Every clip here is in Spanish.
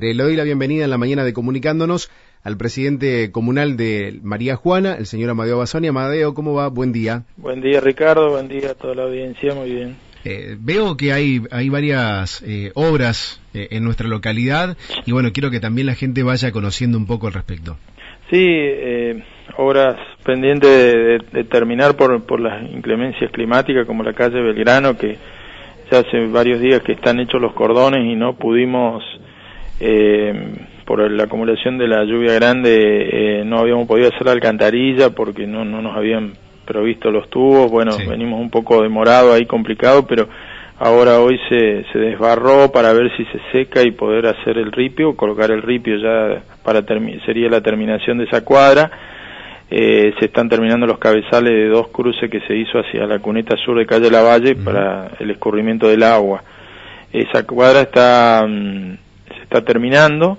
Le doy la bienvenida en la mañana de comunicándonos al presidente comunal de María Juana, el señor Amadeo Basoni. Amadeo, ¿cómo va? Buen día. Buen día, Ricardo. Buen día a toda la audiencia. Muy bien. Eh, veo que hay, hay varias eh, obras eh, en nuestra localidad y bueno, quiero que también la gente vaya conociendo un poco al respecto. Sí, obras pendientes de, de, terminar por, por las inclemencias climáticas como la calle Belgrano que ya hace varios días que están hechos los cordones y no pudimos eh, por la acumulación de la lluvia grande eh, no habíamos podido hacer la alcantarilla porque no, no nos habían provisto los tubos, bueno, venimos un poco demorado ahí complicado, pero ahora hoy se, se desbarró para ver si se seca y poder hacer el ripio, colocar el ripio ya para sería la terminación de esa cuadra. Eh, se están terminando los cabezales de dos cruces que se hizo hacia la cuneta sur de calle Lavalle para el escurrimiento del agua. Esa cuadra está, mm, está terminando.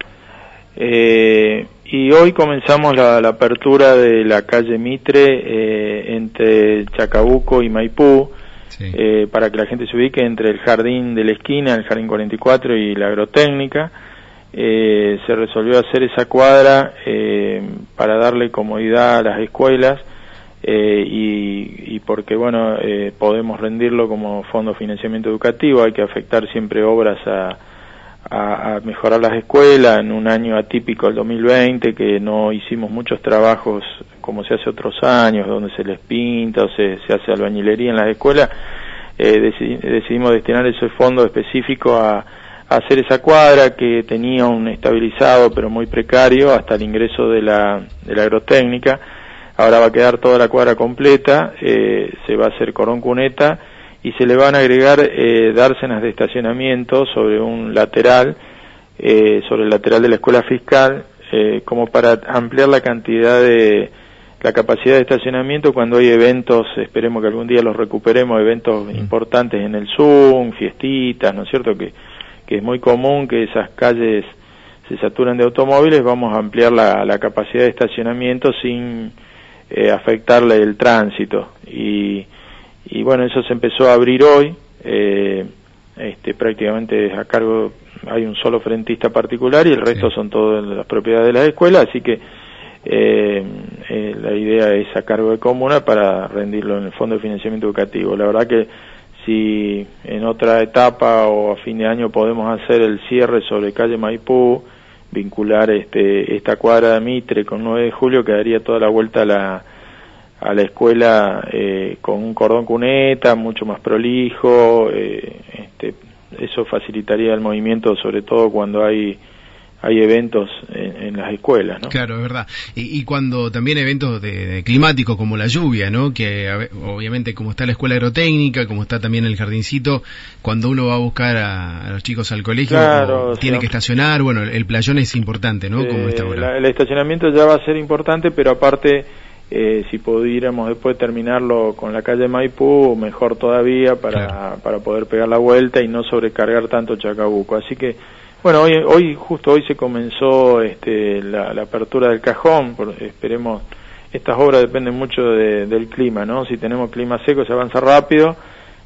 Eh, y hoy comenzamos la, apertura de la calle Mitre eh, entre Chacabuco y Maipú, eh, para que la gente se ubique entre el jardín de la esquina, el jardín 44 y la agrotécnica. Eh, se resolvió hacer esa cuadra para darle comodidad a las escuelas y, y, porque, bueno, podemos rendirlo como fondo de financiamiento educativo, hay que afectar siempre obras a a, mejorar las escuelas en un año atípico el 2020 que no hicimos muchos trabajos como se hace otros años donde se les pinta o se, se hace albañilería en las escuelas eh, decidimos destinar ese fondo específico a, hacer esa cuadra que tenía un estabilizado pero muy precario hasta el ingreso de la, de la agrotécnica. Ahora va a quedar toda la cuadra completa eh, se va a hacer corón cuneta y se le van a agregar eh, dársenas de estacionamiento sobre un lateral, eh, sobre el lateral de la escuela fiscal, eh, como para ampliar la cantidad de la capacidad de estacionamiento cuando hay eventos, esperemos que algún día los recuperemos, eventos mm. importantes en el Zoom, fiestitas, ¿no es cierto? Que, que es muy común que esas calles se saturan de automóviles, vamos a ampliar la, la capacidad de estacionamiento sin eh, afectarle el tránsito. Y y bueno, eso se empezó a abrir hoy, eh, este, prácticamente a cargo, hay un solo frentista particular y el resto son todas las propiedades de la escuela, así que eh, eh, la idea es a cargo de comuna para rendirlo en el Fondo de Financiamiento Educativo. La verdad que si en otra etapa o a fin de año podemos hacer el cierre sobre calle Maipú, vincular este, esta cuadra de Mitre con 9 de julio, quedaría toda la vuelta a la a la escuela eh, con un cordón cuneta mucho más prolijo eh, este, eso facilitaría el movimiento sobre todo cuando hay hay eventos en, las escuelas, ¿no? Claro, es verdad. Y, cuando también eventos de, climáticos como la lluvia, ¿no? Que obviamente como está la escuela agrotécnica, como está también el jardincito, cuando uno va a buscar a, los chicos al colegio, tiene que estacionar, bueno, el playón es importante, ¿no? Como está ahora. el estacionamiento ya va a ser importante, pero aparte eh, si pudiéramos después terminarlo con la calle Maipú, mejor todavía para, para poder pegar la vuelta y no sobrecargar tanto Chacabuco. Así que, bueno, hoy, hoy justo hoy se comenzó este, la, apertura del cajón, esperemos, estas obras dependen mucho del clima, ¿no? Si tenemos clima seco se avanza rápido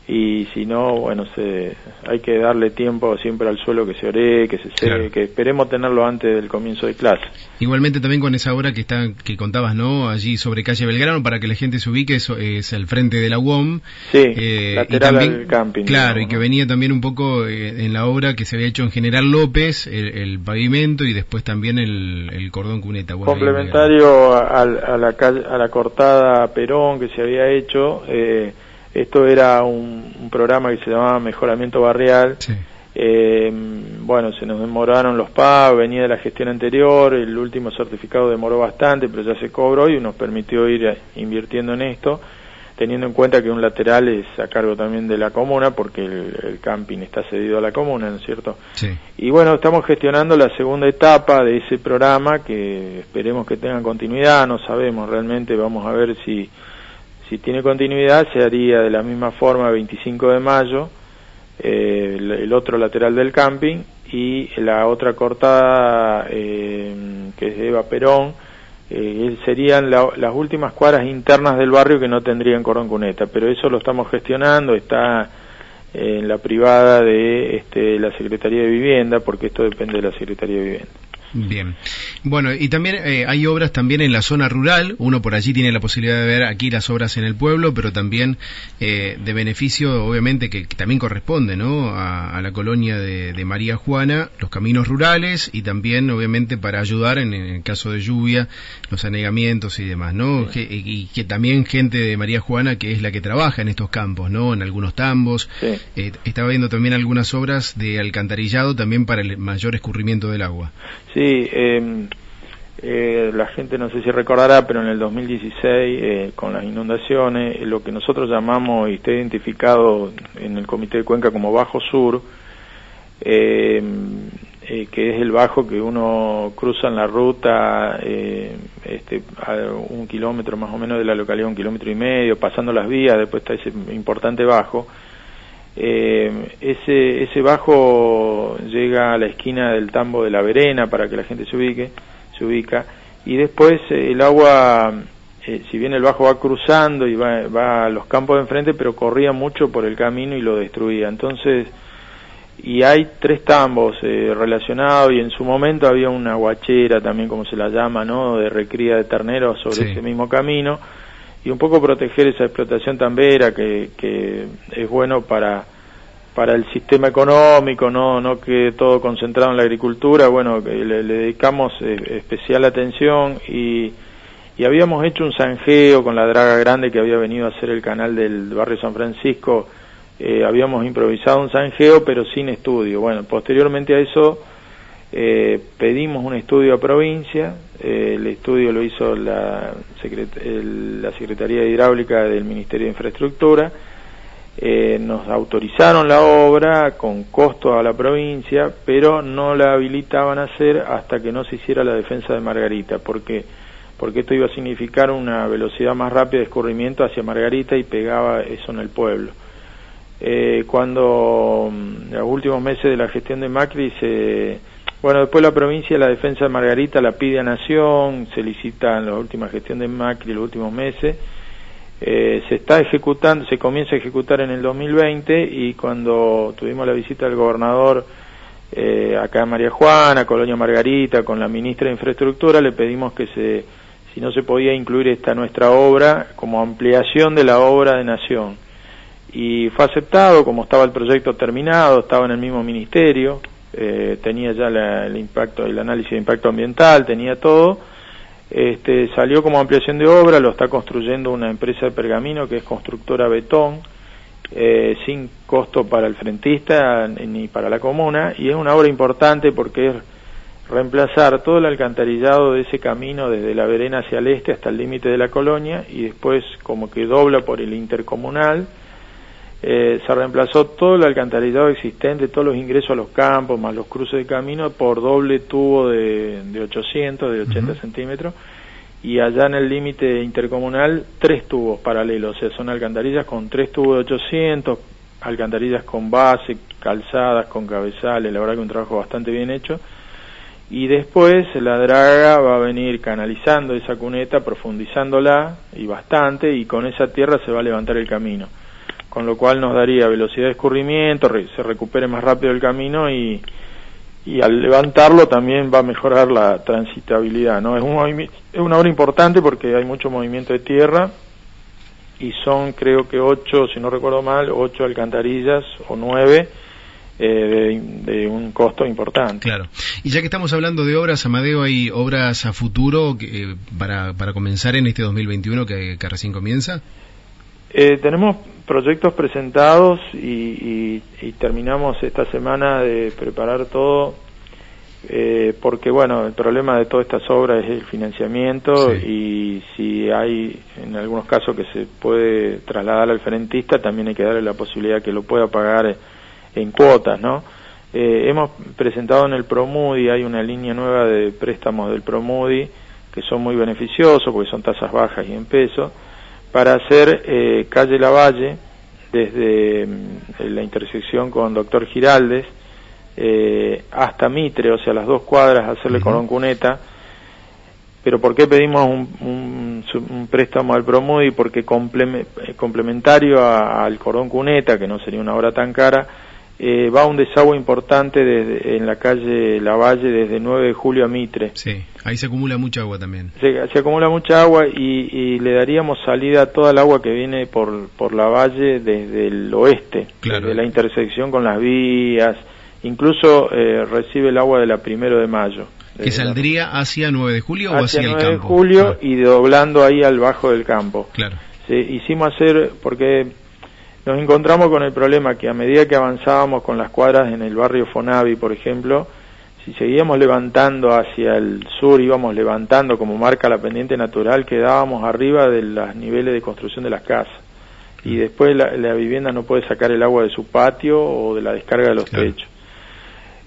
y si no, bueno, se, hay que darle tiempo siempre al suelo que se ore, que se seque, que esperemos tenerlo antes del comienzo de clase. Igualmente también con esa obra que está que contabas, ¿no? Allí sobre calle Belgrano para que la gente se ubique, eso es el frente de la UOM. Sí, eh, lateral al camping. Claro, y que venía también un poco eh, en la obra que se había hecho en General López, el, pavimento y después también el, cordón cuneta. Complementario a, la a la cortada Perón que se había hecho, eh, esto era un, programa que se llamaba Mejoramiento Barrial. Eh, bueno, se nos demoraron los pagos, venía de la gestión anterior, el último certificado demoró bastante, pero ya se cobró y nos permitió ir eh, invirtiendo en esto, teniendo en cuenta que un lateral es a cargo también de la comuna, porque el, camping está cedido a la comuna, ¿no es cierto? Y bueno, estamos gestionando la segunda etapa de ese programa, que esperemos que tenga continuidad, no sabemos realmente, vamos a ver si si tiene continuidad, se haría de la misma forma 25 de mayo, eh, el, otro lateral del camping, y la otra cortada, eh, que es Eva Perón, eh, serían las últimas cuadras internas del barrio que no tendrían cordón cuneta, pero eso lo estamos gestionando, está en la privada de este, la Secretaría de Vivienda, porque esto depende de la Secretaría de Vivienda. Bien. Bueno, y también eh, hay obras también en la zona rural. Uno por allí tiene la posibilidad de ver aquí las obras en el pueblo, pero también eh, de beneficio, obviamente, que, también corresponde, ¿no? A, la colonia de, María Juana, los caminos rurales y también, obviamente, para ayudar en, el caso de lluvia, los anegamientos y demás, ¿no? y que también gente de María Juana, que es la que trabaja en estos campos, ¿no? En algunos tambos. Eh, estaba viendo también algunas obras de alcantarillado también para el mayor escurrimiento del agua. Sí, Sí, em, eh, la gente no sé si recordará, pero en el 2016, eh, con las inundaciones, lo que nosotros llamamos y está identificado en el Comité de Cuenca como Bajo Sur, em, eh, que es el bajo que uno cruza en la ruta este, a un kilómetro más o menos de la localidad, un kilómetro y medio, pasando las vías, después está ese importante bajo eh, ese, ese bajo llega a la esquina del tambo de la Verena para que la gente se ubique, se ubica, y después eh, el agua, eh, si bien el bajo va cruzando y va, va a los campos de enfrente, pero corría mucho por el camino y lo destruía. Entonces, y hay tres tambos eh, relacionados y en su momento había una guachera también como se la llama, ¿no? De recría de terneros sobre ese mismo camino y un poco proteger esa explotación tambera que, que es bueno para para el sistema económico, no no que todo concentrado en la agricultura, bueno, que le, dedicamos eh, especial atención y, y habíamos hecho un zanjeo con la draga grande que había venido a hacer el canal del barrio San Francisco, eh, habíamos improvisado un zanjeo pero sin estudio. Bueno, posteriormente a eso eh, pedimos un estudio a provincia, eh, el estudio lo hizo la, la Secretaría de Hidráulica del Ministerio de Infraestructura, eh, nos autorizaron la obra con costo a la provincia, pero no la habilitaban a hacer hasta que no se hiciera la defensa de Margarita, porque porque esto iba a significar una velocidad más rápida de escurrimiento hacia Margarita y pegaba eso en el pueblo. Eh, cuando en mm, los últimos meses de la gestión de Macri se bueno, después la provincia, la defensa de Margarita la pide a Nación, se licita en la última gestión de Macri, los últimos meses, eh, se está ejecutando, se comienza a ejecutar en el 2020 y cuando tuvimos la visita del gobernador eh, acá en María Juana, Colonia Margarita, con la ministra de Infraestructura, le pedimos que se, si no se podía incluir esta nuestra obra como ampliación de la obra de Nación. Y fue aceptado, como estaba el proyecto terminado, estaba en el mismo ministerio, eh, tenía ya el impacto, el análisis de impacto ambiental, tenía todo. Este, salió como ampliación de obra, lo está construyendo una empresa de pergamino que es constructora Betón, eh, sin costo para el frentista ni para la comuna, y es una obra importante porque es reemplazar todo el alcantarillado de ese camino desde la Verena hacia el este hasta el límite de la colonia y después como que dobla por el intercomunal eh, se reemplazó todo el alcantarillado existente, todos los ingresos a los campos, más los cruces de camino, por doble tubo de, de 800, de 80 centímetros, y allá en el límite intercomunal, tres tubos paralelos, o sea, son alcantarillas con tres tubos de 800, alcantarillas con base, calzadas, con cabezales, la verdad que un trabajo bastante bien hecho, y después la draga va a venir canalizando esa cuneta, profundizándola, y bastante, y con esa tierra se va a levantar el camino con lo cual nos daría velocidad de escurrimiento, se recupere más rápido el camino y, y al levantarlo también va a mejorar la transitabilidad, ¿no? Es, un, es una obra importante porque hay mucho movimiento de tierra y son creo que ocho, si no recuerdo mal, ocho alcantarillas o nueve eh, de, un costo importante. Claro. Y ya que estamos hablando de obras, Amadeo, ¿hay obras a futuro que, para, para comenzar en este 2021 que, que recién comienza? Eh, tenemos proyectos presentados y, terminamos esta semana de preparar todo eh, porque bueno el problema de todas estas obras es el financiamiento y si hay en algunos casos que se puede trasladar al frentista también hay que darle la posibilidad que lo pueda pagar en cuotas no eh, hemos presentado en el Promudi hay una línea nueva de préstamos del Promudi que son muy beneficiosos porque son tasas bajas y en pesos para hacer eh, calle Lavalle desde mm, la intersección con Doctor Giraldes eh, hasta Mitre, o sea, las dos cuadras, hacerle cordón cuneta, pero ¿por qué pedimos un, un, préstamo al Promudi? Porque eh, complementario al cordón cuneta, que no sería una obra tan cara, eh, va un desagüe importante desde, en la calle Lavalle desde 9 de julio a Mitre. Sí, ahí se acumula mucha agua también. Se, se acumula mucha agua y, le daríamos salida a toda el agua que viene por, por Lavalle desde el oeste, desde la intersección con las vías, incluso eh, recibe el agua de la primero de mayo. ¿Que saldría hacia 9 de julio o hacia, el campo? 9 de julio ah. y doblando ahí al bajo del campo. Claro. Sí, hicimos hacer, porque nos encontramos con el problema que a medida que avanzábamos con las cuadras en el barrio Fonavi, por ejemplo, si seguíamos levantando hacia el sur, íbamos levantando como marca la pendiente natural, quedábamos arriba de los niveles de construcción de las casas. Y mm. después la, vivienda no puede sacar el agua de su patio o de la descarga de los techos.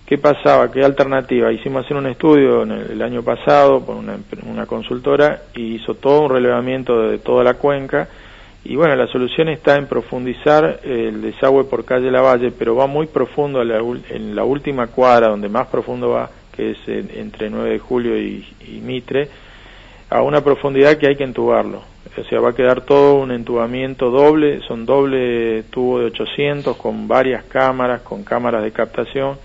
¿Qué pasaba? ¿Qué alternativa? Hicimos hacer un estudio en el, año pasado por una, una, consultora y hizo todo un relevamiento de toda la cuenca y bueno, la solución está en profundizar el desagüe por calle Lavalle, pero va muy profundo en la última cuadra, donde más profundo va, que es entre 9 de julio y, y Mitre, a una profundidad que hay que entubarlo. O sea, va a quedar todo un entubamiento doble, son doble tubo de 800 con varias cámaras, con cámaras de captación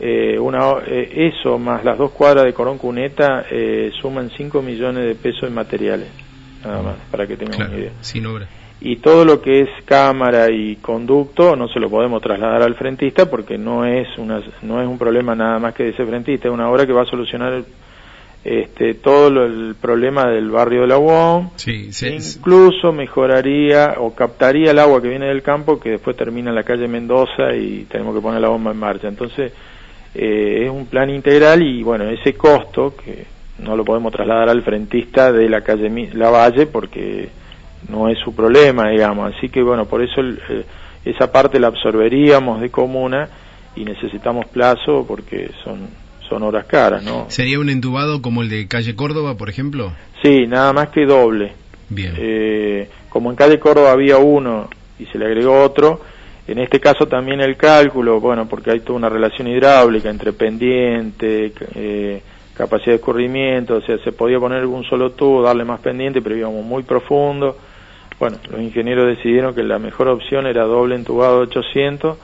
eh, una, eh, eso más las dos cuadras de Corón Cuneta eh, suman 5 millones de pesos en materiales, nada más, para que tengan una idea. Sin obra. Y todo lo que es cámara y conducto no se lo podemos trasladar al frentista porque no es, una, no es un problema nada más que de ese frentista, es una obra que va a solucionar este, todo el problema del barrio de la UOM, sí, incluso mejoraría o captaría el agua que viene del campo que después termina en la calle Mendoza y tenemos que poner la bomba en marcha. Entonces, eh, es un plan integral y bueno, ese costo que no lo podemos trasladar al frentista de la calle Lavalle porque no es su problema, digamos. Así que bueno, por eso eh, esa parte la absorberíamos de comuna y necesitamos plazo porque son son horas caras, ¿no? ¿Sería un entubado como el de calle Córdoba, por ejemplo? Sí, nada más que doble. Bien. Eh, como en calle Córdoba había uno y se le agregó otro, en este caso también el cálculo, bueno, porque hay toda una relación hidráulica entre pendiente, eh, capacidad de escurrimiento, o sea, se podía poner un solo tubo, darle más pendiente, pero íbamos muy profundo. Bueno, los ingenieros decidieron que la mejor opción era doble entubado 800,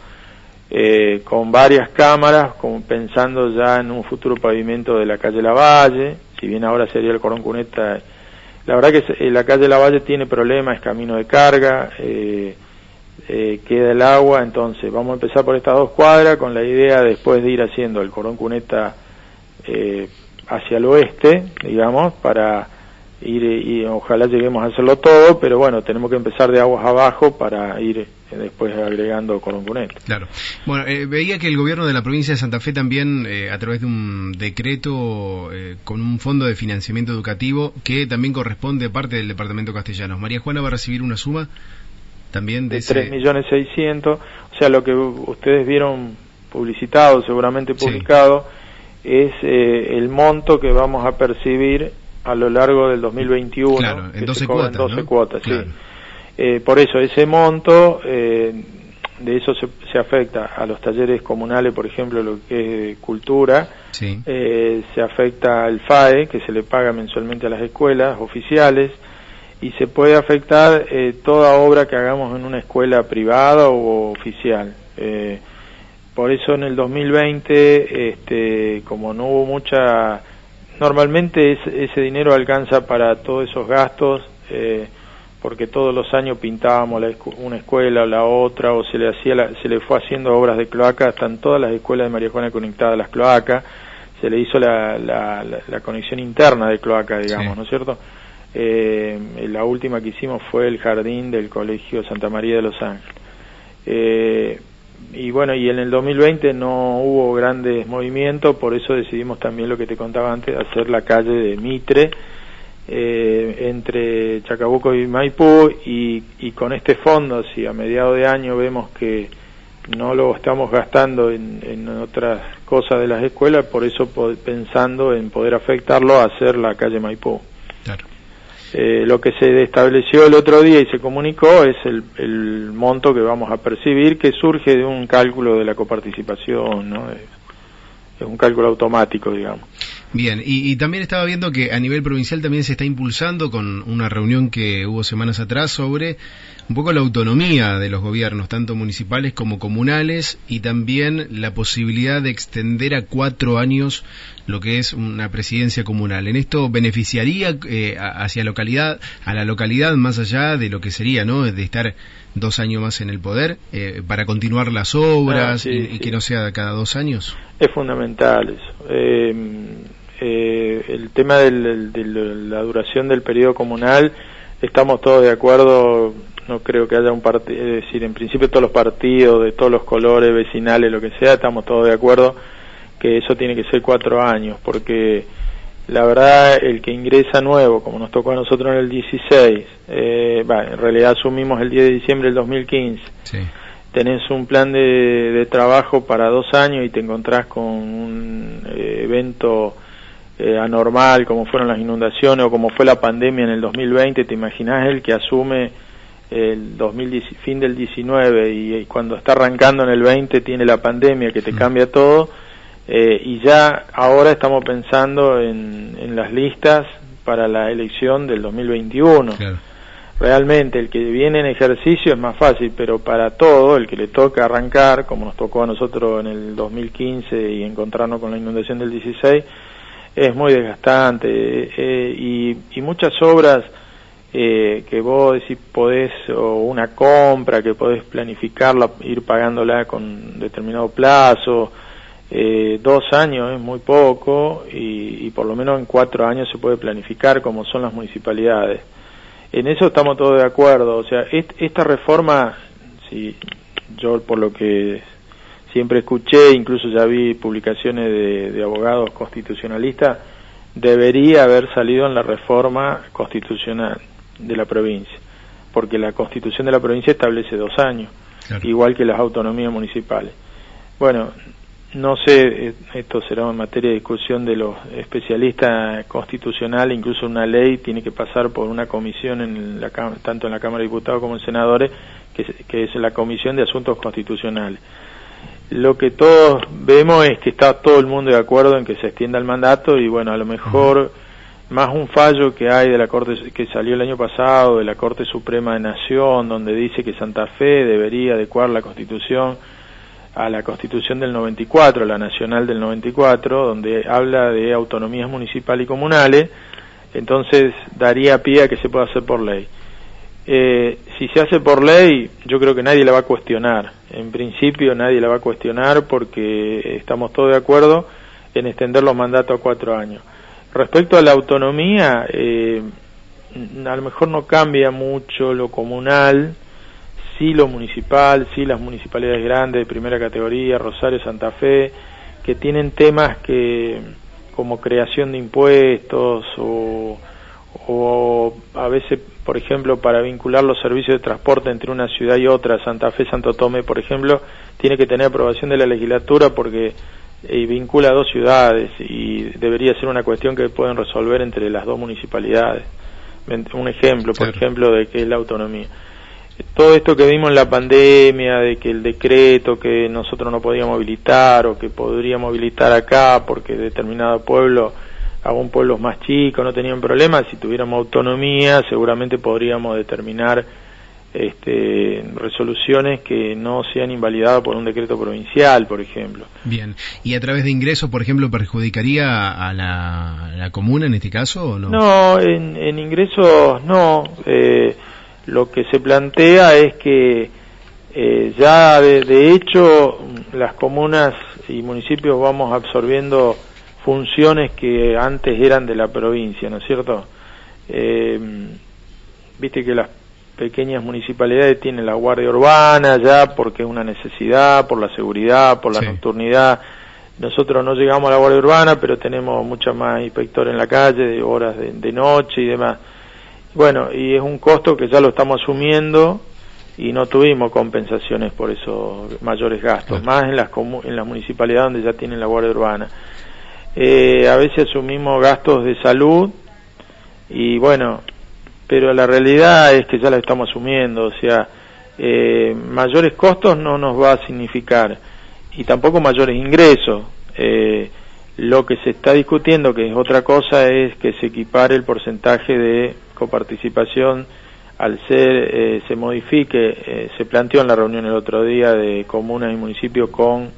eh, con varias cámaras, pensando ya en un futuro pavimento de la calle Lavalle, si bien ahora sería el Corón Cuneta. La verdad que eh, la calle Lavalle tiene problemas, es camino de carga, eh, queda el agua, entonces vamos a empezar por estas dos cuadras con la idea después de ir haciendo el Corón Cuneta eh, hacia el oeste, digamos, para ir y ojalá lleguemos a hacerlo todo, pero bueno, tenemos que empezar de aguas abajo para ir eh, después agregando Cuneta. Claro. Bueno, veía que el gobierno de la provincia de Santa Fe también, a través de un decreto con un fondo de financiamiento educativo que también corresponde parte del departamento castellano. María Juana va a recibir una suma también de, tres millones seiscientos o sea lo que ustedes vieron publicitado seguramente publicado es eh, el monto que vamos a percibir a lo largo del 2021 claro, en 12 cuotas, 12 cuotas sí. Eh, por eso ese monto eh, de eso se, se, afecta a los talleres comunales por ejemplo lo que es cultura sí. se afecta al FAE que se le paga mensualmente a las escuelas oficiales y se puede afectar eh, toda obra que hagamos en una escuela privada o oficial. Por eso en el 2020, este, como no hubo mucha, normalmente ese dinero alcanza para todos esos gastos, eh, porque todos los años pintábamos una escuela o la otra, o se le hacía, se le fue haciendo obras de cloaca, están todas las escuelas de María Juana conectadas a las cloacas, se le hizo la, la, la, conexión interna de cloaca, digamos, ¿no es cierto? Eh, la última que hicimos fue el jardín del Colegio Santa María de Los Ángeles. Eh, y bueno, y en el 2020 no hubo grandes movimientos, por eso decidimos también lo que te contaba antes, hacer la calle de Mitre eh, entre Chacabuco y Maipú y, con este fondo, si a mediados de año vemos que no lo estamos gastando en, en otras cosas de las escuelas, por eso pensando en poder afectarlo a hacer la calle Maipú. Claro. Eh, lo que se estableció el otro día y se comunicó es el, el, monto que vamos a percibir que surge de un cálculo de la coparticipación, ¿no? Es, un cálculo automático, digamos. Bien, y, también estaba viendo que a nivel provincial también se está impulsando con una reunión que hubo semanas atrás sobre un poco la autonomía de los gobiernos, tanto municipales como comunales, y también la posibilidad de extender a cuatro años lo que es una presidencia comunal. ¿En esto beneficiaría eh, hacia localidad, a la localidad más allá de lo que sería, ¿no? De estar dos años más en el poder eh, para continuar las obras ah, y, que no sea cada dos años? Es fundamental eso. Eh, eh, el tema de la duración del periodo comunal, estamos todos de acuerdo, no creo que haya un partido, es decir, en principio todos los partidos, de todos los colores, vecinales, lo que sea, estamos todos de acuerdo que eso tiene que ser cuatro años, porque la verdad el que ingresa nuevo, como nos tocó a nosotros en el 16, eh, en realidad asumimos el 10 de diciembre del 2015, tenés un plan de, trabajo para dos años y te encontrás con un eh, evento eh, anormal como fueron las inundaciones o como fue la pandemia en el 2020, te imaginas el que asume el 2010, fin del 19 y, cuando está arrancando en el 20 tiene la pandemia que te mm. cambia todo eh, y ya ahora estamos pensando en, en, las listas para la elección del 2021. Realmente el que viene en ejercicio es más fácil, pero para todo, el que le toca arrancar, como nos tocó a nosotros en el 2015 y encontrarnos con la inundación del 16, es muy desgastante eh, y, y, muchas obras eh, que vos decís podés, o una compra que podés planificarla, ir pagándola con determinado plazo, eh, dos años es muy poco y, y, por lo menos en cuatro años se puede planificar como son las municipalidades. En eso estamos todos de acuerdo, o sea, esta reforma, si yo por lo que siempre escuché, incluso ya vi publicaciones de, abogados constitucionalistas, debería haber salido en la reforma constitucional de la provincia, porque la constitución de la provincia establece dos años, igual que las autonomías municipales. Bueno, no sé, eh, esto será en materia de discusión de los especialistas constitucionales, incluso una ley tiene que pasar por una comisión en la, tanto en la Cámara de Diputados como en senadores, que, que es la Comisión de Asuntos Constitucionales lo que todos vemos es que está todo el mundo de acuerdo en que se extienda el mandato y bueno, a lo mejor más un fallo que hay de la Corte que salió el año pasado de la Corte Suprema de Nación donde dice que Santa Fe debería adecuar la Constitución a la Constitución del 94, la Nacional del 94, donde habla de autonomías municipales y comunales, entonces daría pie a que se pueda hacer por ley. Eh, si se hace por ley, yo creo que nadie la va a cuestionar. En principio nadie la va a cuestionar porque estamos todos de acuerdo en extender los mandatos a cuatro años. Respecto a la autonomía, eh, a lo mejor no cambia mucho lo comunal, sí lo municipal, sí las municipalidades grandes de primera categoría, Rosario, Santa Fe, que tienen temas que como creación de impuestos o o a veces, por ejemplo, para vincular los servicios de transporte entre una ciudad y otra, Santa Fe, Santo Tome, por ejemplo, tiene que tener aprobación de la legislatura porque eh, vincula dos ciudades y debería ser una cuestión que pueden resolver entre las dos municipalidades. Un ejemplo, por ejemplo, de que es la autonomía. Todo esto que vimos en la pandemia, de que el decreto que nosotros no podíamos habilitar o que podríamos habilitar acá porque determinado pueblo un pueblos más chicos no tenían problemas, si tuviéramos autonomía seguramente podríamos determinar este, resoluciones que no sean invalidadas por un decreto provincial, por ejemplo. Bien, ¿y a través de ingresos, por ejemplo, perjudicaría a la, comuna en este caso o no? No, en, ingresos no. Eh, lo que se plantea es que eh, ya de, de hecho las comunas y municipios vamos absorbiendo funciones que antes eran de la provincia, ¿no es cierto? Eh, Viste que las pequeñas municipalidades tienen la guardia urbana ya porque es una necesidad, por la seguridad, por la nocturnidad. Nosotros no llegamos a la guardia urbana, pero tenemos mucha más inspectores en la calle, de horas de, noche y demás. Bueno, y es un costo que ya lo estamos asumiendo y no tuvimos compensaciones por esos mayores gastos, más en las, en las municipalidades donde ya tienen la guardia urbana eh, a veces asumimos gastos de salud y bueno, pero la realidad es que ya la estamos asumiendo, o sea, eh, mayores costos no nos va a significar y tampoco mayores ingresos. Eh, Lo que se está discutiendo, que es otra cosa, es que se equipare el porcentaje de coparticipación al ser, eh, se modifique, eh, se planteó en la reunión el otro día de comunas y municipios con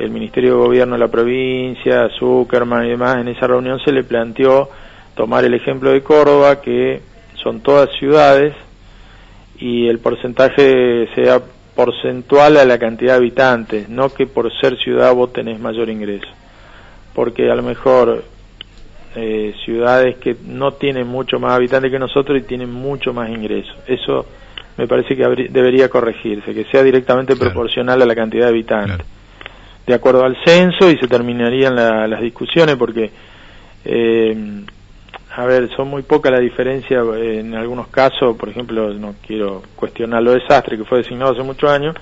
el Ministerio de Gobierno de la provincia, Zuckerman y demás, en esa reunión se le planteó tomar el ejemplo de Córdoba, que son todas ciudades, y el porcentaje sea porcentual a la cantidad de habitantes, no que por ser ciudad vos tenés mayor ingreso. Porque a lo mejor eh, ciudades que no tienen mucho más habitantes que nosotros y tienen mucho más ingresos. Eso me parece que debería corregirse, que sea directamente proporcional a la cantidad de habitantes. De acuerdo al censo y se terminarían las discusiones porque, eh, a ver, son muy poca la diferencia en algunos casos, por ejemplo, no quiero cuestionar lo desastre que fue designado hace muchos años,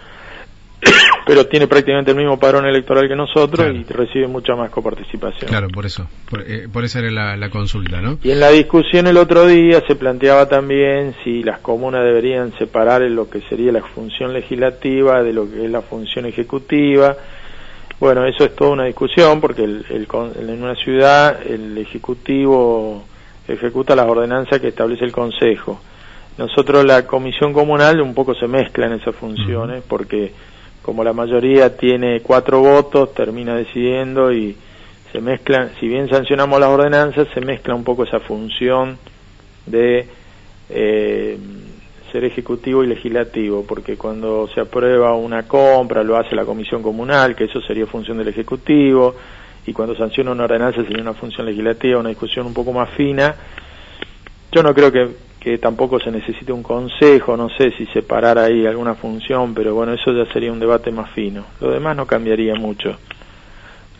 pero tiene prácticamente el mismo padrón electoral que nosotros y recibe mucha más coparticipación. Claro, por eso, por, eh, esa era la, consulta, ¿no? Y en la discusión el otro día se planteaba también si las comunas deberían separar lo que sería la función legislativa de lo que es la función ejecutiva. Bueno, eso es toda una discusión porque el, en una ciudad el ejecutivo ejecuta las ordenanzas que establece el Consejo. Nosotros la comisión comunal un poco se mezcla en esas funciones porque como la mayoría tiene cuatro votos, termina decidiendo y se mezclan, si bien sancionamos las ordenanzas, se mezcla un poco esa función de eh, ser ejecutivo y legislativo, porque cuando se aprueba una compra lo hace la comisión comunal, que eso sería función del ejecutivo, y cuando sanciona una ordenanza sería una función legislativa, una discusión un poco más fina. Yo no creo que tampoco se necesite un consejo, no sé si separar ahí alguna función, pero bueno, eso ya sería un debate más fino. Lo demás no cambiaría mucho.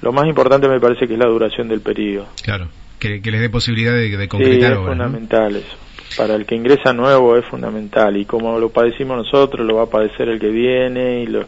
Lo más importante me parece que es la duración del periodo. Claro, que, les dé posibilidad de, de concretar. Sí, es fundamental eso. Para el que ingresa nuevo es fundamental y como lo padecimos nosotros, lo va a padecer el que viene y lo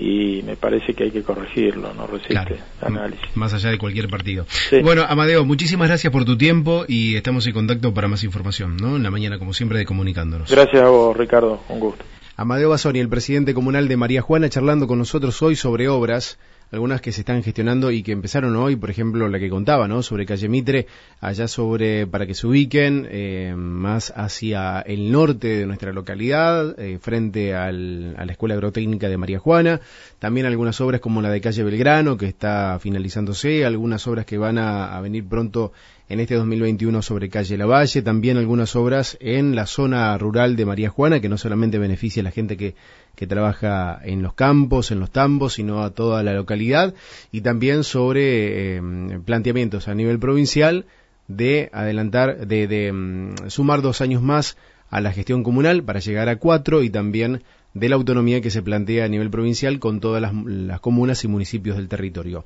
y me parece que hay que corregirlo, no resiste análisis. Más allá de cualquier partido. Bueno, Amadeo, muchísimas gracias por tu tiempo y estamos en contacto para más información, ¿no? En la mañana, como siempre, de Comunicándonos. Gracias a vos, Ricardo, un gusto. Amadeo Basoni, el presidente comunal de María Juana, charlando con nosotros hoy sobre obras algunas que se están gestionando y que empezaron hoy, por ejemplo, la que contaba, ¿no? Sobre Calle Mitre, allá sobre, para que se ubiquen, eh, más hacia el norte de nuestra localidad, eh, frente al, a la Escuela Agrotécnica de María Juana. También algunas obras como la de Calle Belgrano, que está finalizándose, algunas obras que van a, a venir pronto en este 2021 sobre calle Lavalle, también algunas obras en la zona rural de María Juana, que no solamente beneficia a la gente que, que trabaja en los campos, en los tambos, sino a toda la localidad, y también sobre eh, planteamientos a nivel provincial de adelantar, de, de mm, sumar dos años más a la gestión comunal para llegar a cuatro y también de la autonomía que se plantea a nivel provincial con todas las, las comunas y municipios del territorio.